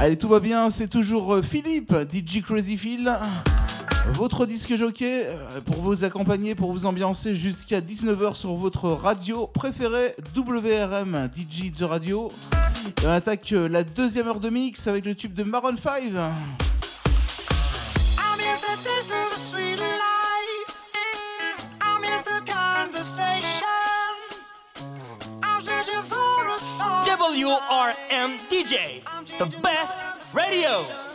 Allez, tout va bien, c'est toujours euh, Philippe, DJ Crazy Phil. Votre disque jockey euh, pour vous accompagner, pour vous ambiancer jusqu'à 19h sur votre radio préférée, WRM DJ The Radio. Et on attaque euh, la deuxième heure de mix avec le tube de Maroon 5. WRM DJ, the best radio.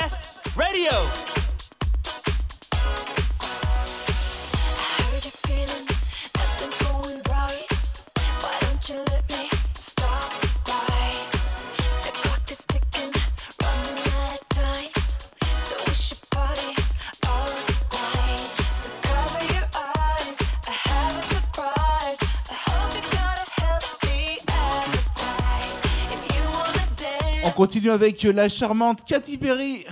Blast Radio. Continue avec la charmante Katy Perry.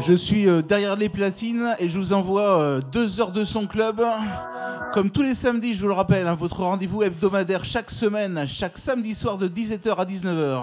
Je suis euh, derrière les platines et je vous envoie euh, deux heures de son club. Comme tous les samedis, je vous le rappelle, hein, votre rendez-vous hebdomadaire chaque semaine, chaque samedi soir de 17h à 19h.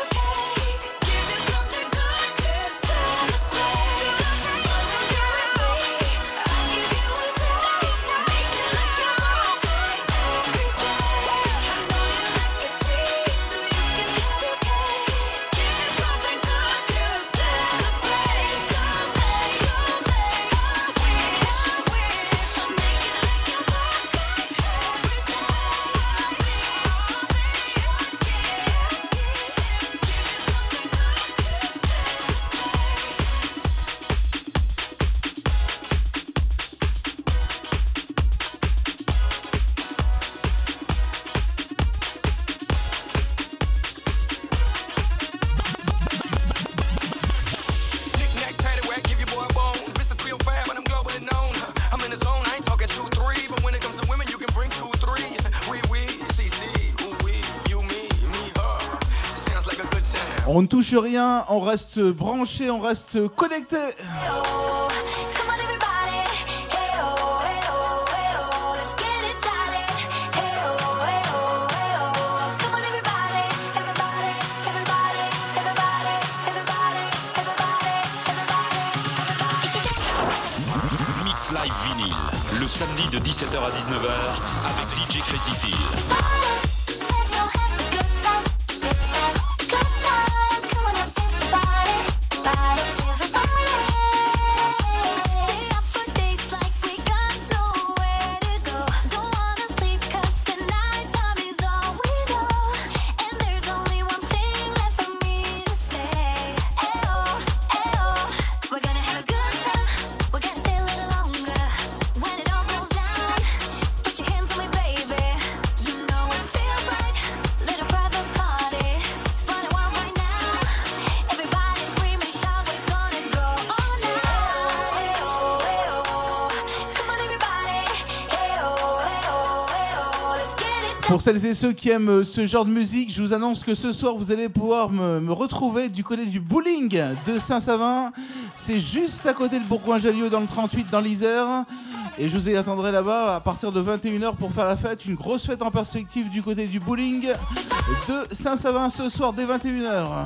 rien, on reste branché, on reste connecté. Mix Live Vinyl, le samedi de 17h à 19h avec DJ Crazy. Pour celles et ceux qui aiment euh, ce genre de musique, je vous annonce que ce soir, vous allez pouvoir me, retrouver du côté du bowling de Saint-Savin. C'est juste à côté de Bourgoin-Jallieu dans le 38 dans l'Isère. Et je vous y attendrai là-bas à partir de 21h pour faire la fête. Une grosse fête en perspective du côté du bowling de Saint-Savin ce soir dès 21h.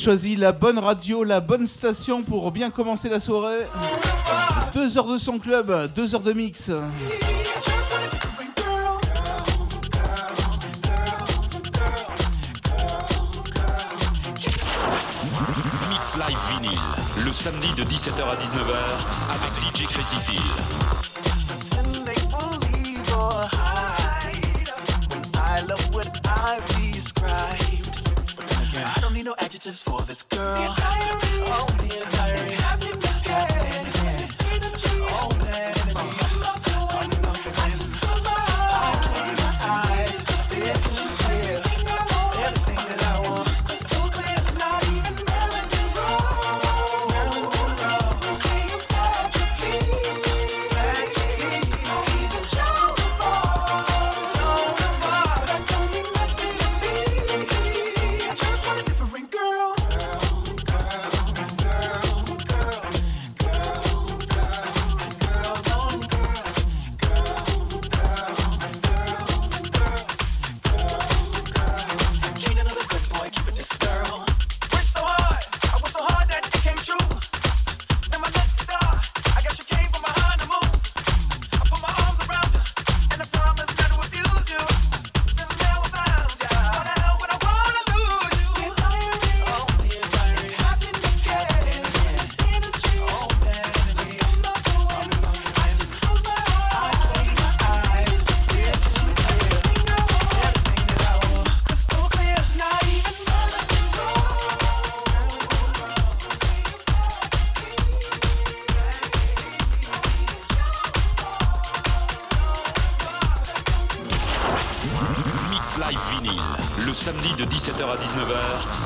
choisi la bonne radio, la bonne station pour bien commencer la soirée. Deux heures de son club, deux heures de mix. Mix Live Vinyl, le samedi de 17h à 19h avec DJ Crazy Phil. adjectives for this girl. the diary. Oh.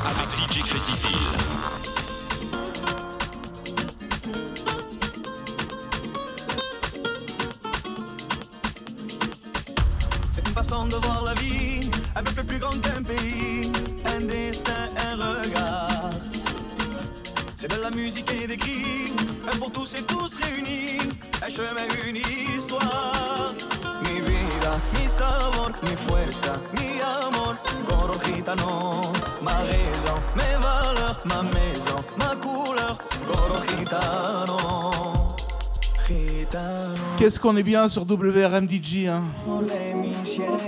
avec DJ Crazy une façon de voir la vie avec le plus grand d'un pays, un destin, un regard. C'est de la musique et des cris, un pour tous et tous réunis, un chemin, une histoire. Qu'est-ce qu'on est bien sur WRMDG. Hein.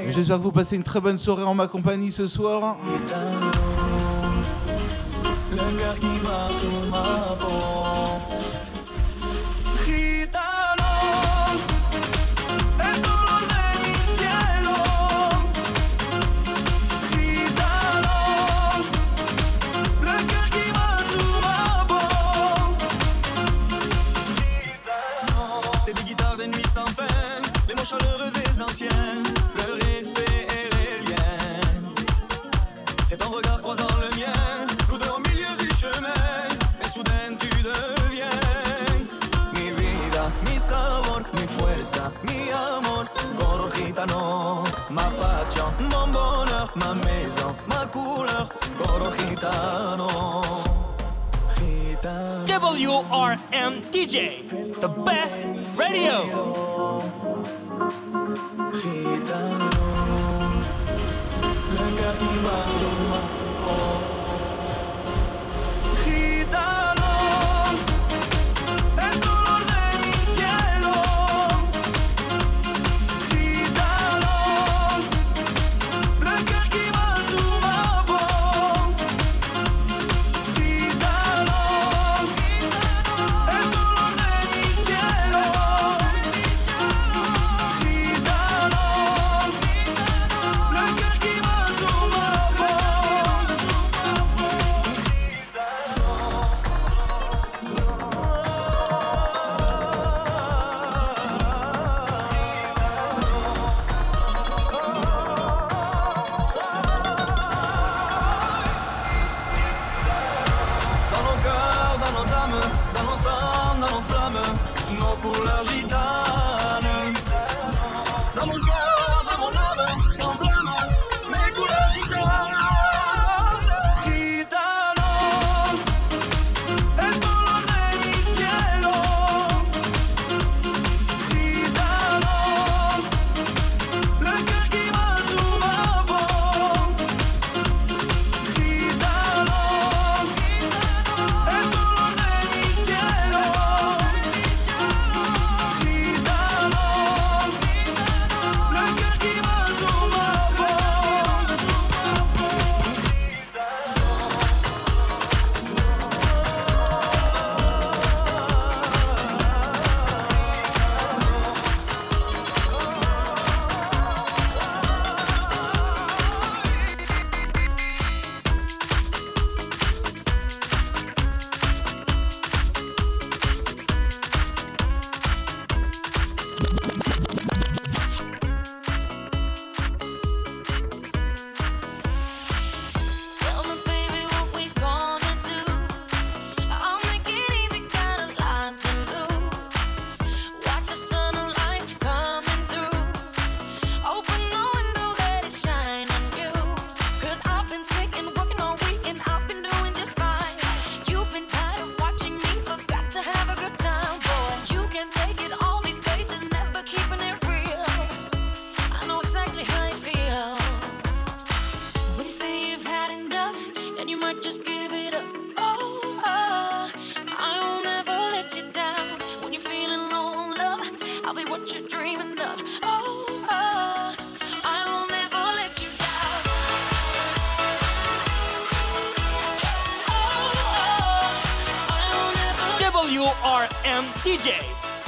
J'espère que vous passez une très bonne soirée en ma compagnie ce soir. mon bonheur, ma maison, ma couleur, coro gitano. WRM DJ, the best radio. Gitano,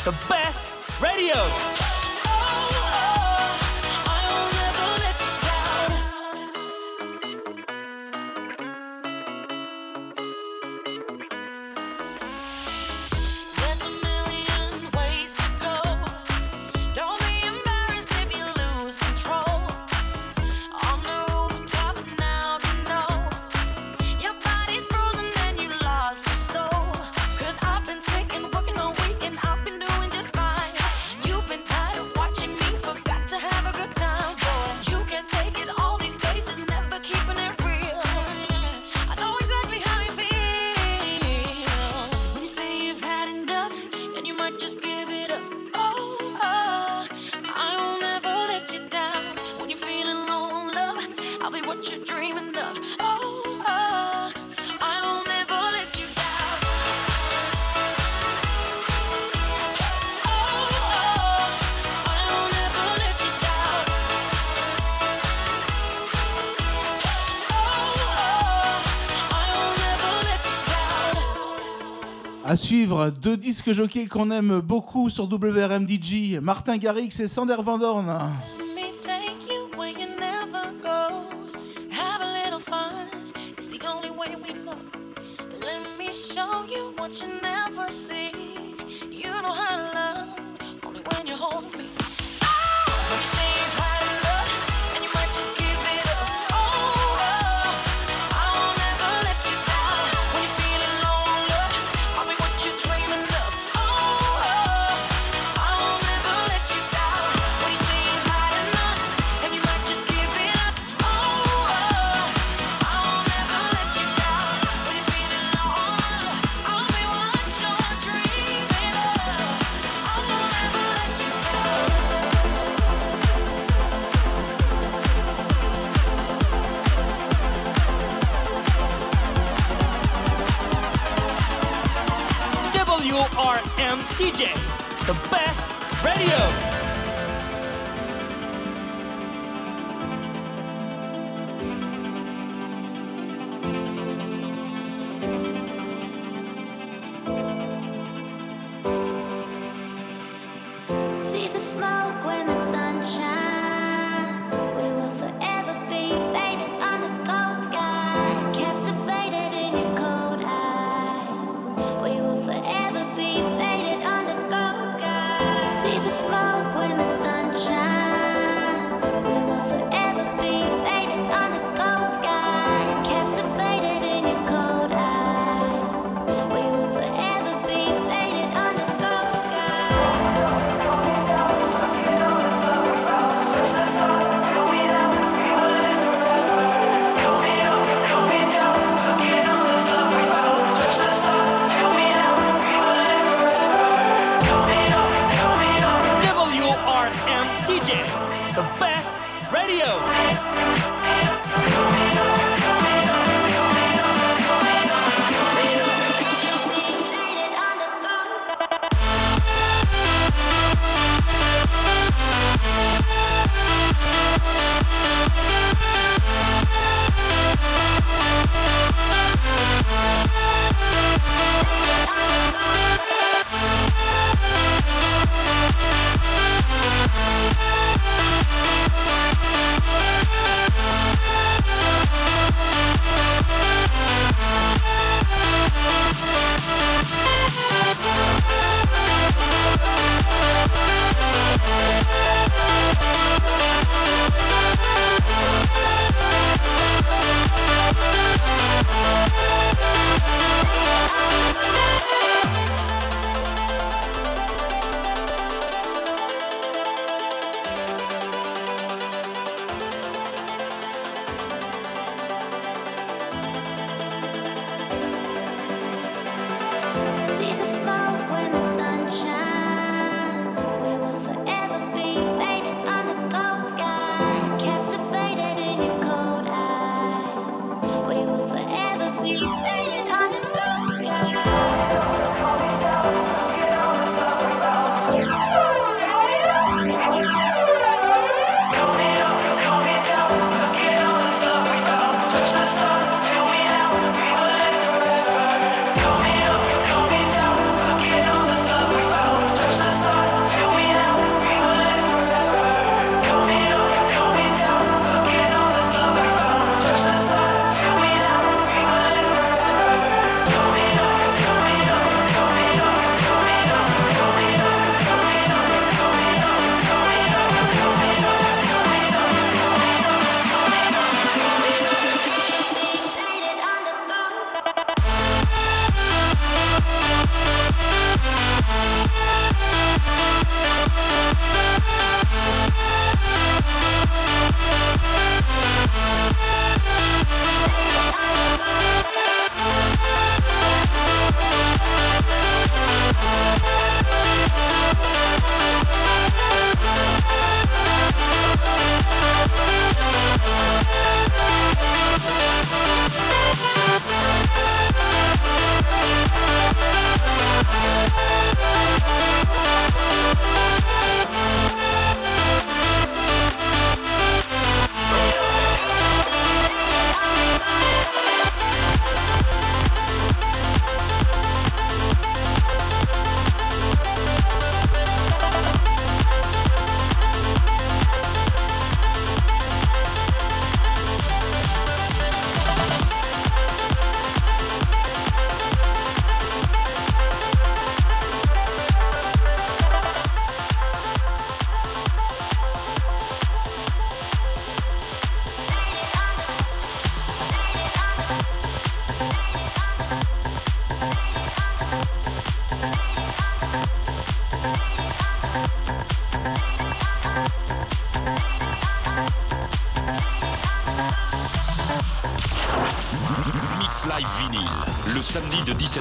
the best radio. À suivre, deux disques jockeys qu'on aime beaucoup sur WRMDG, Martin Garrix et Sander Van Dorn.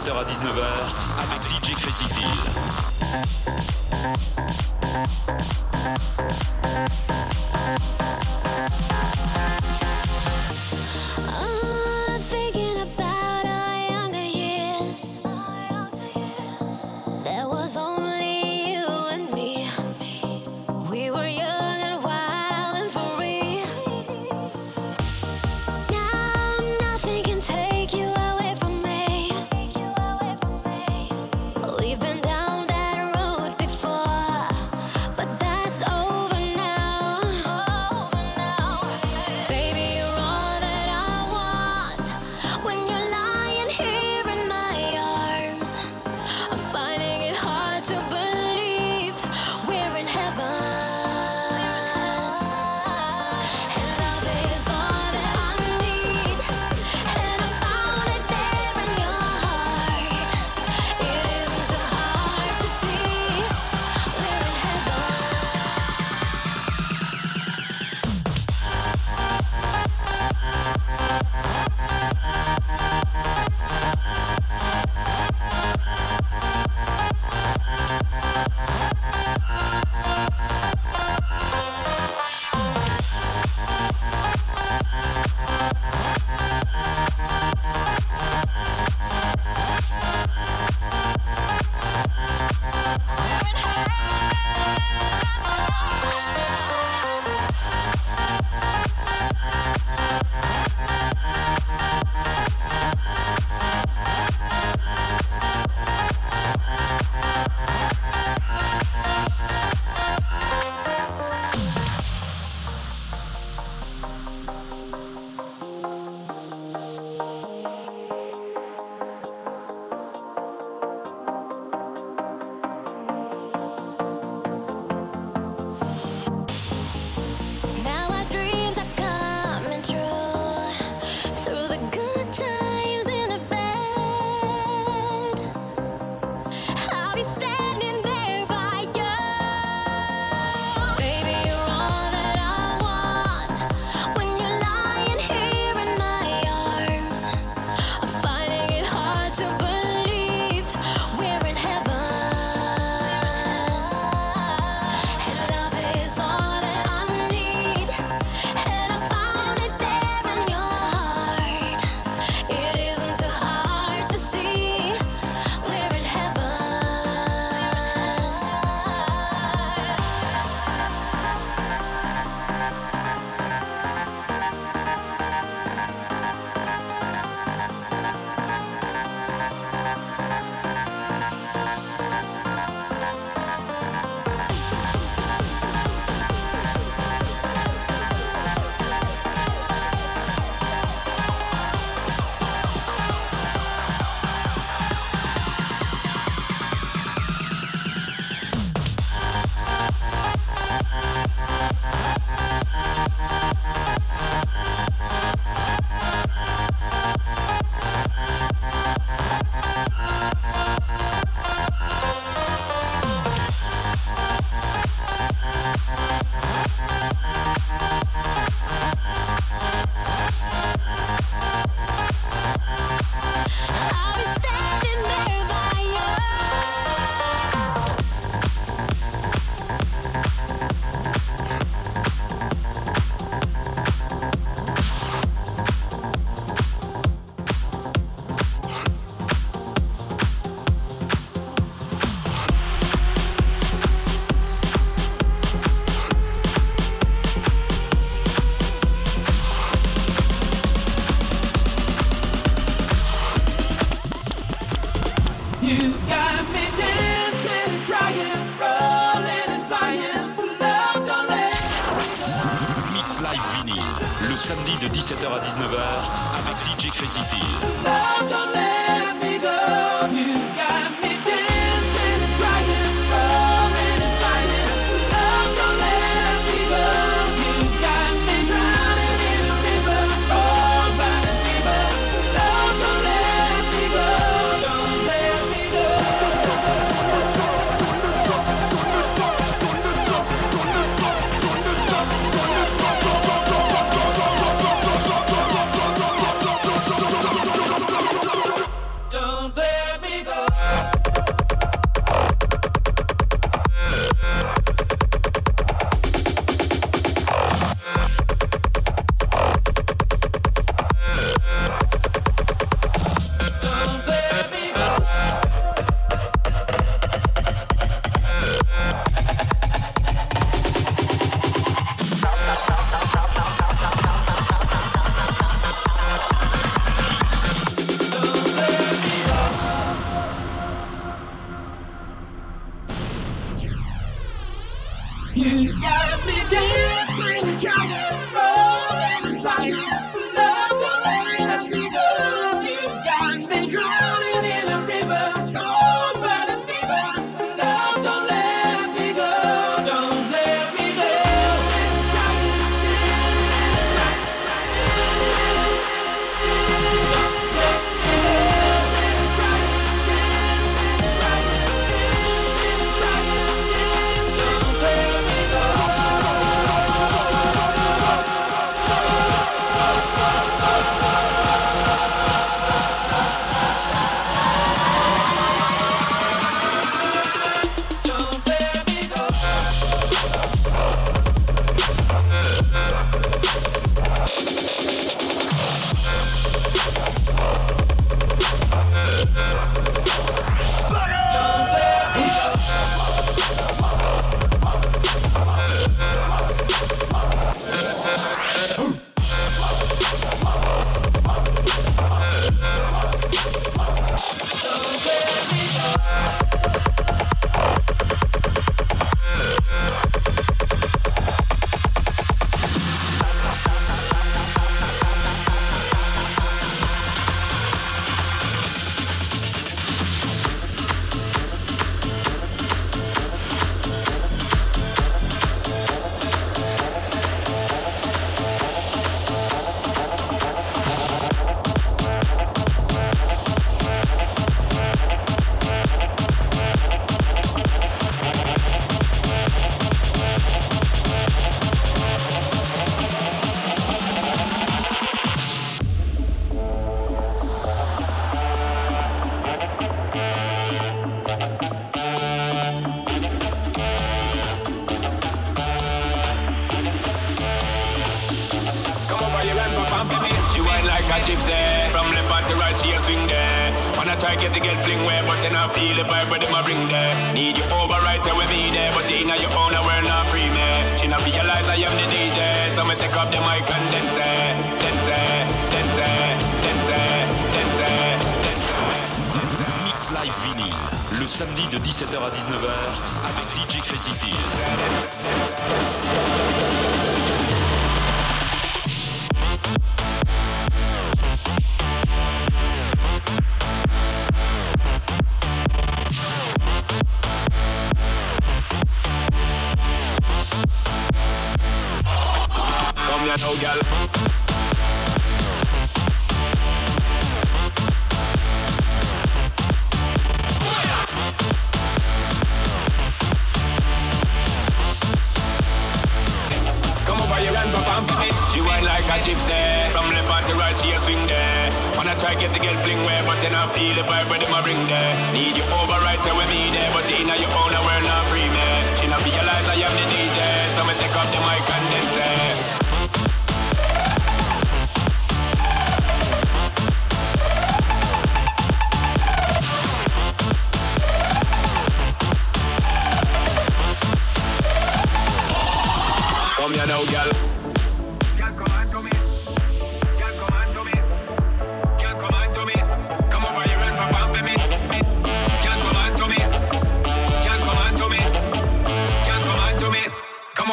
17h à 19h avec DJ Crazy.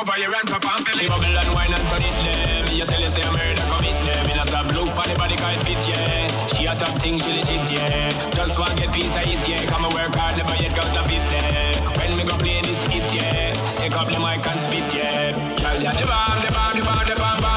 over here and perform for me. She bubble and wine and turn it them. You tell you say I'm murder commit them. In a stop look for the body can't fit, yeah. She a top thing, she legit, yeah. Just want get piece of it, yeah. Come and work hard, never yet got a fit, yeah. When me go play this hit, yeah. Take up the mic and spit, yeah. Girl, yeah, the bomb, the bomb, the bomb, the bomb, bomb.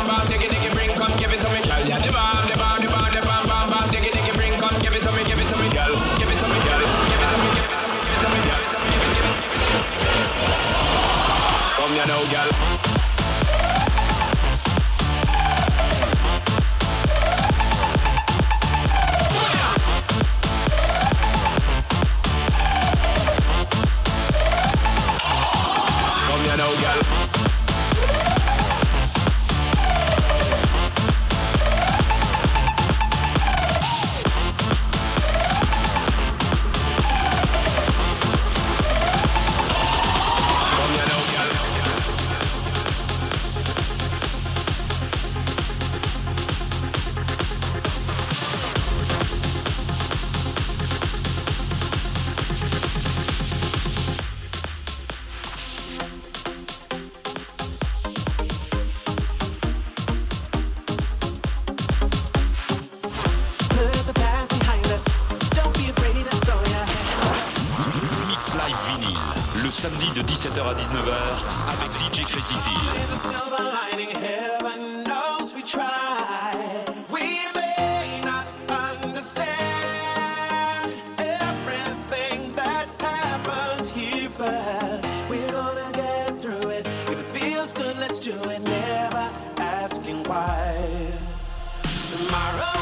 tomorrow.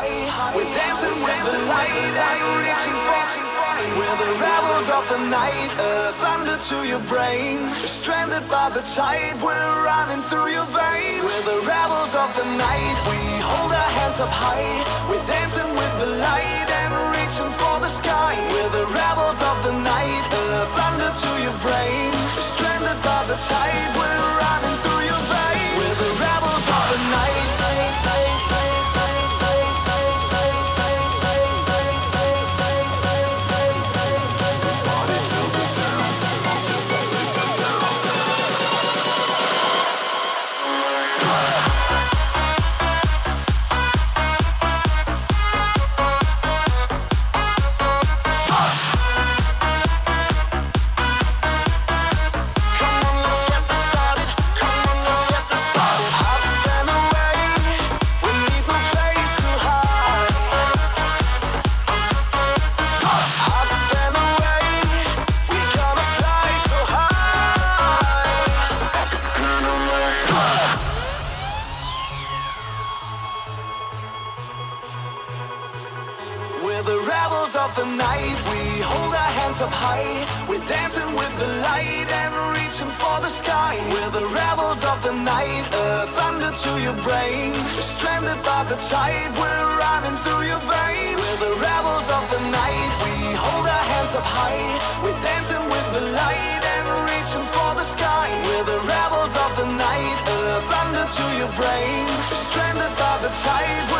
We're dancing with the light and we're reaching for. We're the rebels of the night, a thunder to your brain. Stranded by the tide, we're running through your veins. We're the rebels of the night, we hold our hands up high. We're dancing with the light and reaching for the sky. We're the rebels of the night, a thunder to your brain. Stranded by the tide, we're running to your brain. Stranded by the tide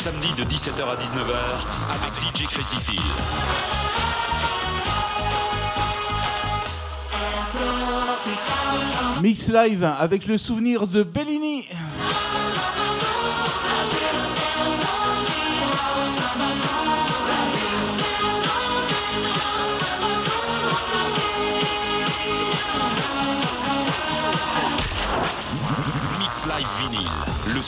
samedi de 17h à 19h avec DJ Crazy Feel. Mix live avec le souvenir de Bellini.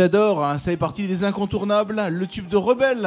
J'adore, hein, ça fait partie des incontournables, le tube de Rebelle.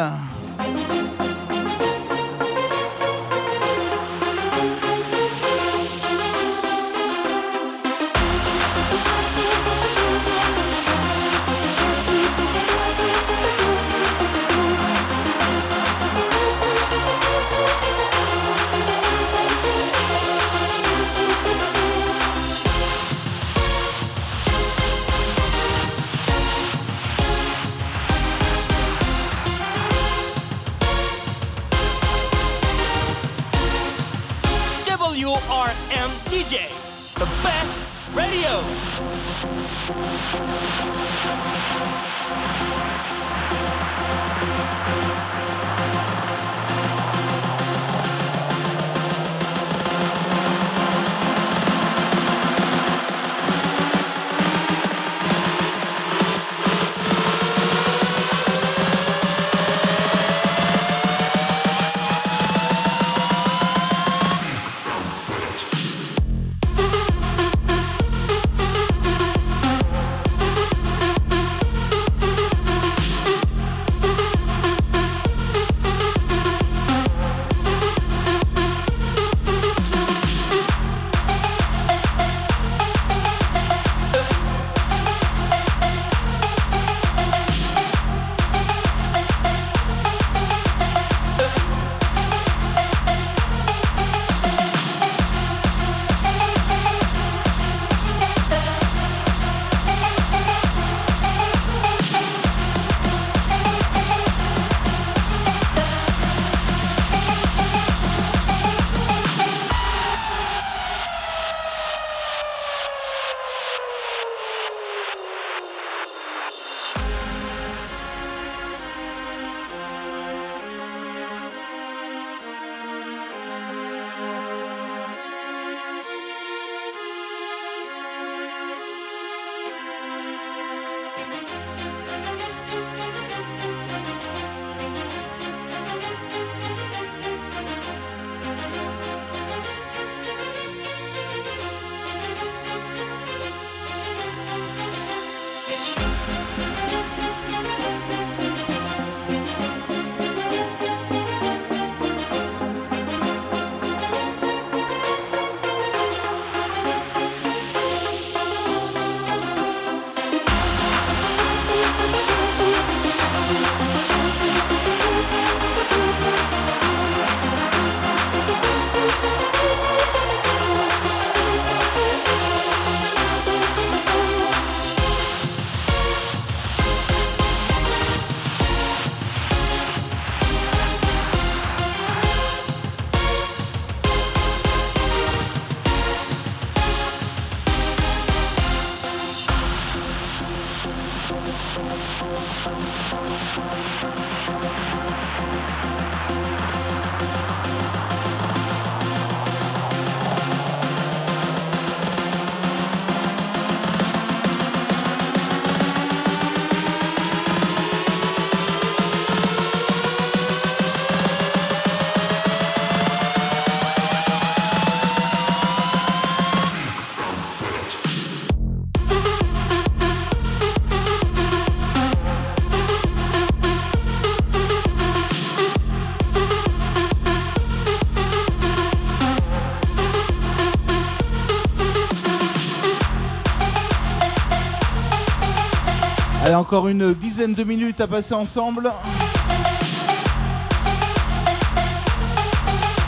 Allez, encore une dizaine de minutes à passer ensemble.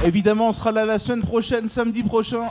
Évidemment, on sera là la semaine prochaine, samedi prochain.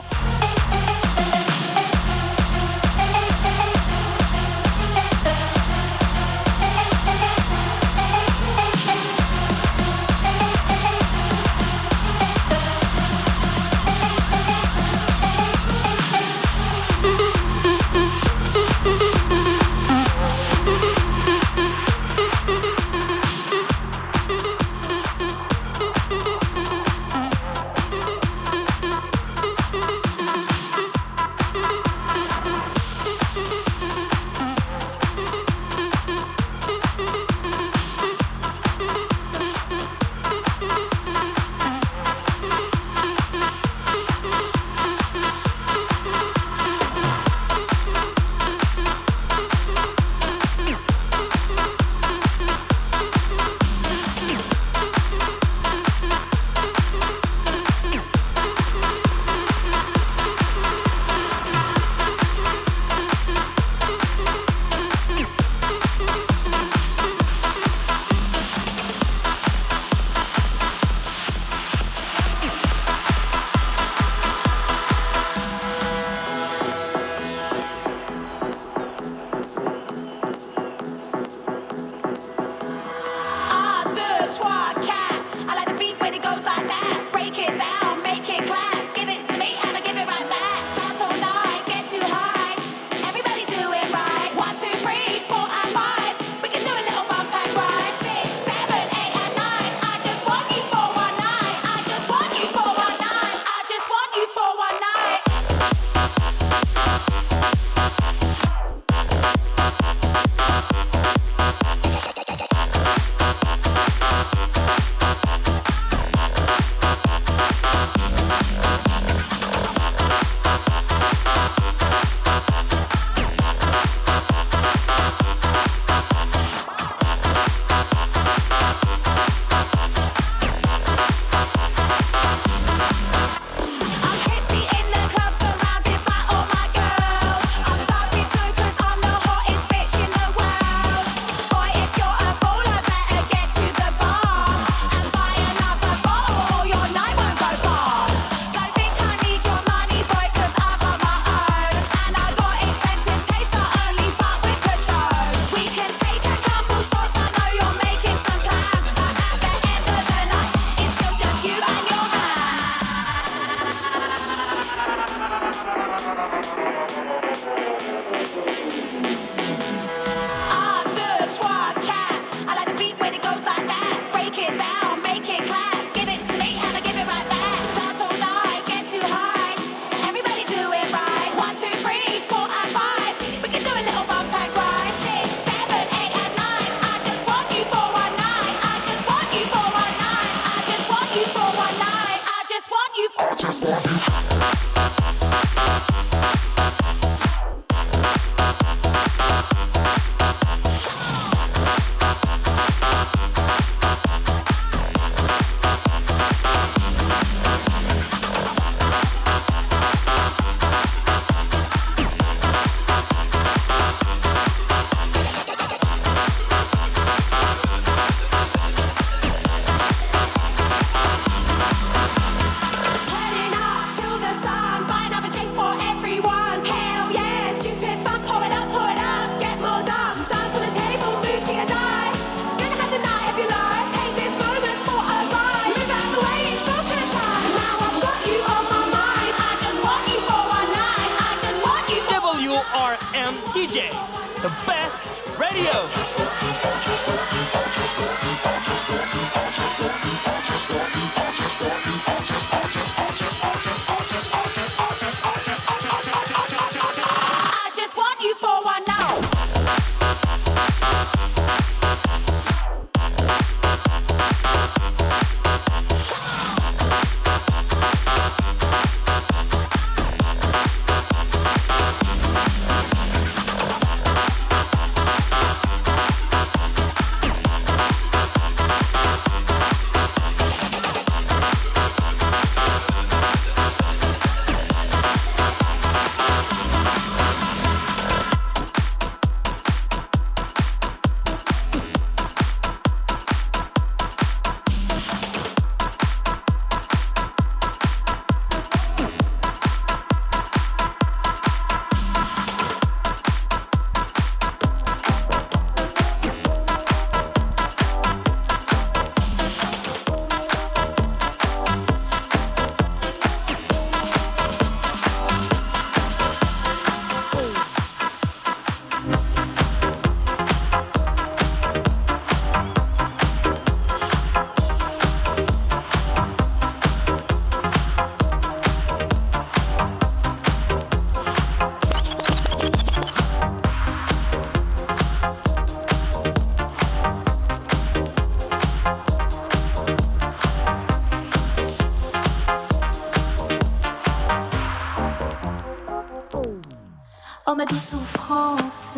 souffrance.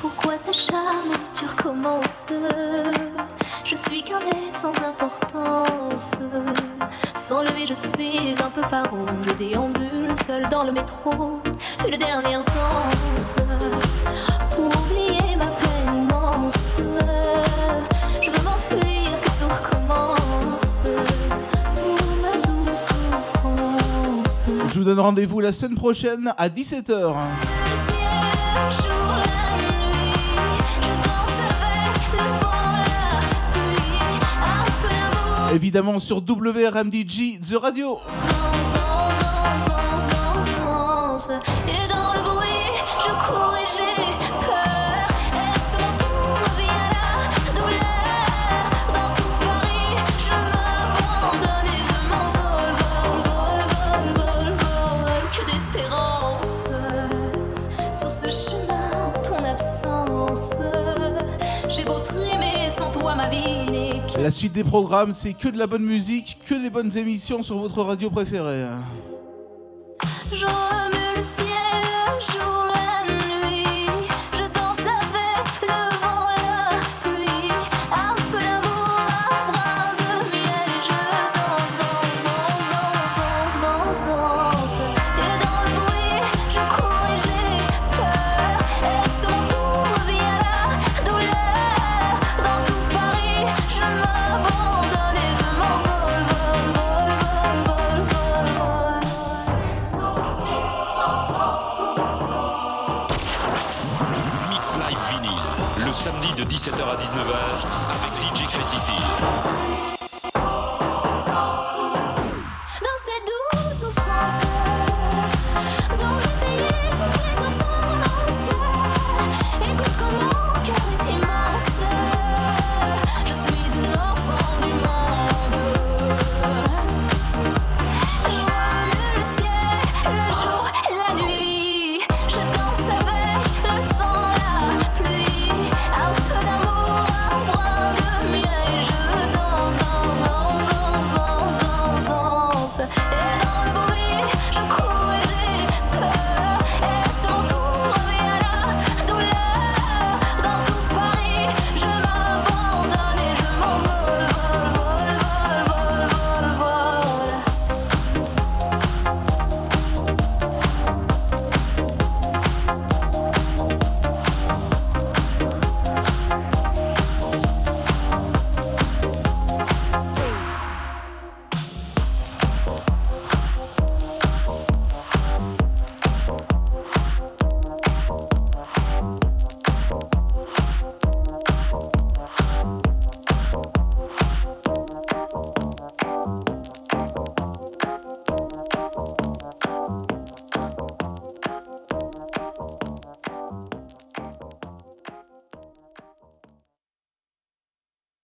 Pourquoi s'acharner, tu recommences Je suis qu'un être sans importance. Sans lui je suis un peu paro Je déambule seul dans le métro. Une dernière rendez-vous la semaine prochaine à 17h. Évidemment sur WRMDG The Radio. la suite des programmes, c'est que de la bonne musique, que des bonnes émissions sur votre radio préférée.